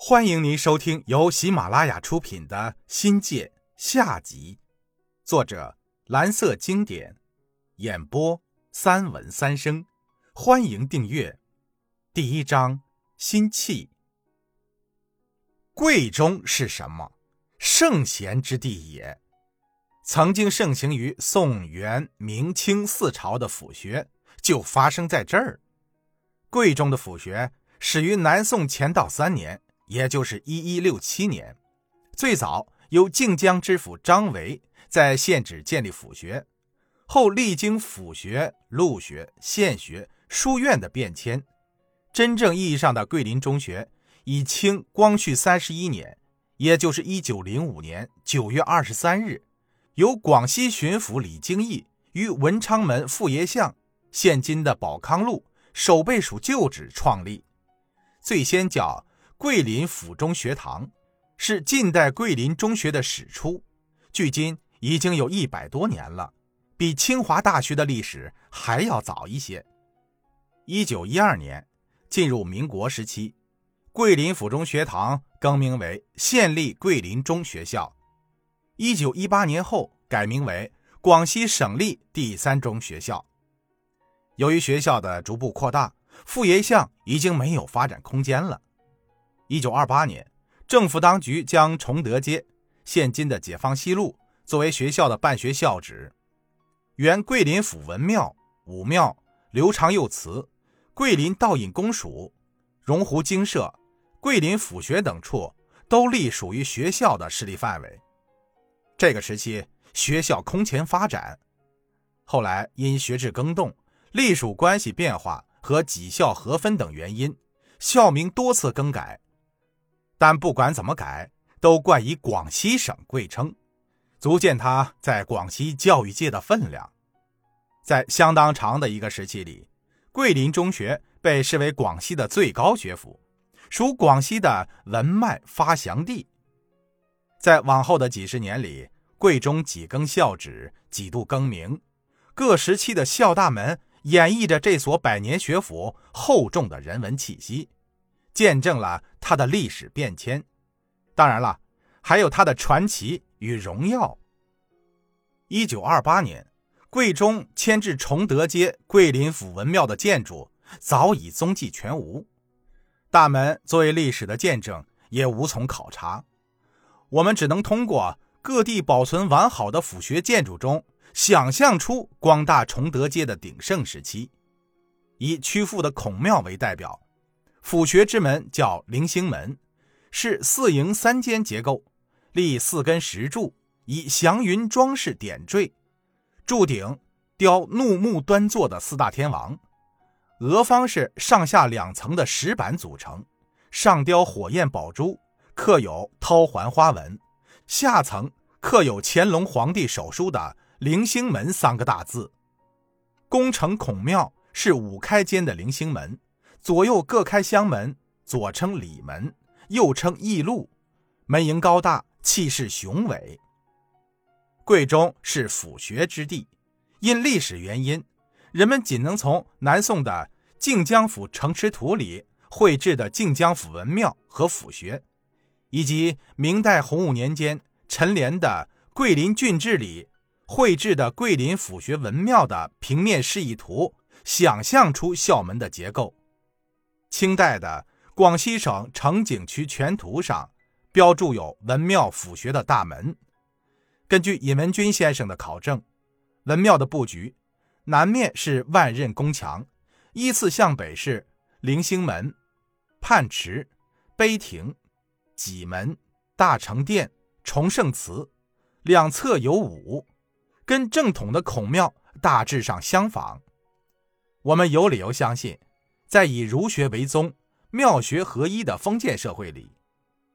欢迎您收听由喜马拉雅出品的《新界》下集，作者蓝色经典，演播三文三生。欢迎订阅。第一章：心气。贵中是什么？圣贤之地也。曾经盛行于宋、元、明清四朝的府学，就发生在这儿。贵中的府学始于南宋乾道三年。也就是一一六七年，最早由靖江知府张维在县址建立府学，后历经府学、路学、县学、书院的变迁，真正意义上的桂林中学，以清光绪三十一年，也就是一九零五年九月二十三日，由广西巡抚李经义于文昌门傅爷巷（现今的宝康路）守备署旧址创立，最先叫。桂林府中学堂是近代桂林中学的始初，距今已经有一百多年了，比清华大学的历史还要早一些。一九一二年进入民国时期，桂林府中学堂更名为县立桂林中学校。一九一八年后改名为广西省立第三中学校。由于学校的逐步扩大，傅爷巷已经没有发展空间了。一九二八年，政府当局将崇德街（现今的解放西路）作为学校的办学校址。原桂林府文庙、武庙、刘长佑祠、桂林道隐公署、荣湖精舍、桂林府学等处都隶属于学校的势力范围。这个时期，学校空前发展。后来因学制更动、隶属关系变化和几校合分等原因，校名多次更改。但不管怎么改，都冠以广西省贵称，足见他在广西教育界的分量。在相当长的一个时期里，桂林中学被视为广西的最高学府，属广西的文脉发祥地。在往后的几十年里，贵中几更校址，几度更名，各时期的校大门演绎着这所百年学府厚重的人文气息。见证了他的历史变迁，当然了，还有他的传奇与荣耀。一九二八年，桂中迁至崇德街桂林府文庙的建筑早已踪迹全无，大门作为历史的见证也无从考察。我们只能通过各地保存完好的府学建筑中，想象出光大崇德街的鼎盛时期，以曲阜的孔庙为代表。府学之门叫棂星门，是四楹三间结构，立四根石柱，以祥云装饰点缀，柱顶雕怒目端坐的四大天王，额方是上下两层的石板组成，上雕火焰宝珠，刻有绦环花纹，下层刻有乾隆皇帝手书的“棂星门”三个大字。宫城孔庙是五开间的棂星门。左右各开厢门，左称里门，右称驿路，门迎高大，气势雄伟。贵中是府学之地，因历史原因，人们仅能从南宋的《靖江府城池图》里绘制的靖江府文庙和府学，以及明代洪武年间陈濂的《桂林郡志》里绘制的桂林府学文庙的平面示意图，想象出校门的结构。清代的广西省城景区全图上标注有文庙府学的大门。根据尹文军先生的考证，文庙的布局，南面是万仞宫墙，依次向北是棂星门、泮池、碑亭、戟门、大成殿、崇圣祠，两侧有五，跟正统的孔庙大致上相仿。我们有理由相信。在以儒学为宗、庙学合一的封建社会里，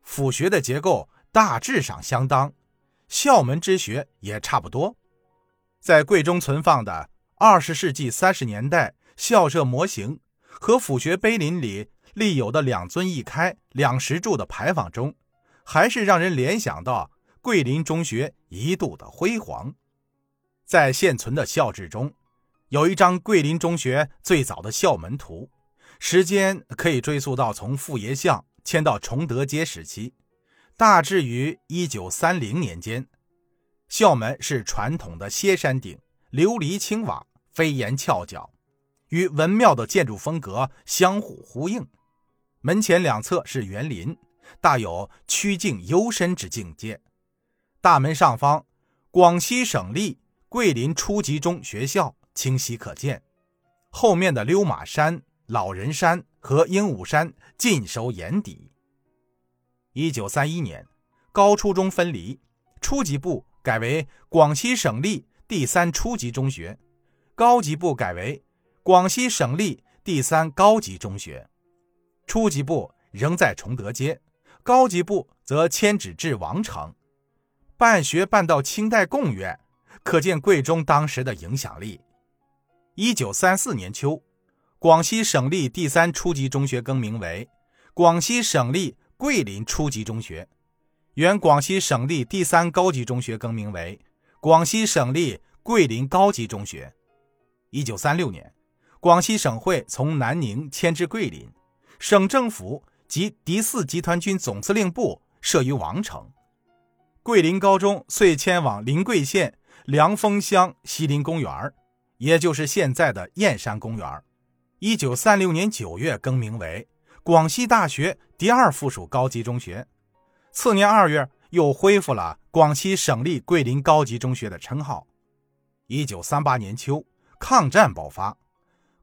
府学的结构大致上相当，校门之学也差不多。在柜中存放的二十世纪三十年代校舍模型和府学碑林里立有的两尊一开、两石柱的牌坊中，还是让人联想到桂林中学一度的辉煌。在现存的校志中，有一张桂林中学最早的校门图。时间可以追溯到从傅爷巷迁到崇德街时期，大致于一九三零年间。校门是传统的歇山顶、琉璃青瓦、飞檐翘角，与文庙的建筑风格相互呼应。门前两侧是园林，大有曲径幽深之境界。大门上方，广西省立桂林初级中学校清晰可见。后面的溜马山、老人山和鹦鹉山尽收眼底。一九三一年，高初中分离，初级部改为广西省立第三初级中学，高级部改为广西省立第三高级中学。初级部仍在崇德街，高级部则迁址至王城，办学办到清代贡院，可见贵中当时的影响力。一九三四年秋，广西省立第三初级中学更名为广西省立桂林初级中学，原广西省立第三高级中学更名为广西省立桂林高级中学。一九三六年，广西省会从南宁迁至桂林，省政府及第四集团军总司令部设于王城，桂林高中遂迁往临桂县凉风乡西林公园也就是现在的燕山公园，一九三六年九月更名为广西大学第二附属高级中学，次年二月又恢复了广西省立桂林高级中学的称号。一九三八年秋，抗战爆发，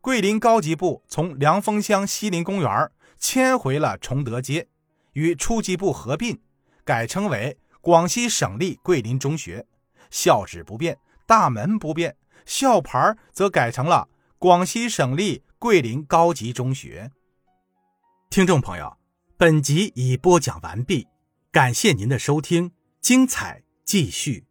桂林高级部从凉风乡西林公园迁回了崇德街，与初级部合并，改称为广西省立桂林中学，校址不变，大门不变。校牌则改成了广西省立桂林高级中学。听众朋友，本集已播讲完毕，感谢您的收听，精彩继续。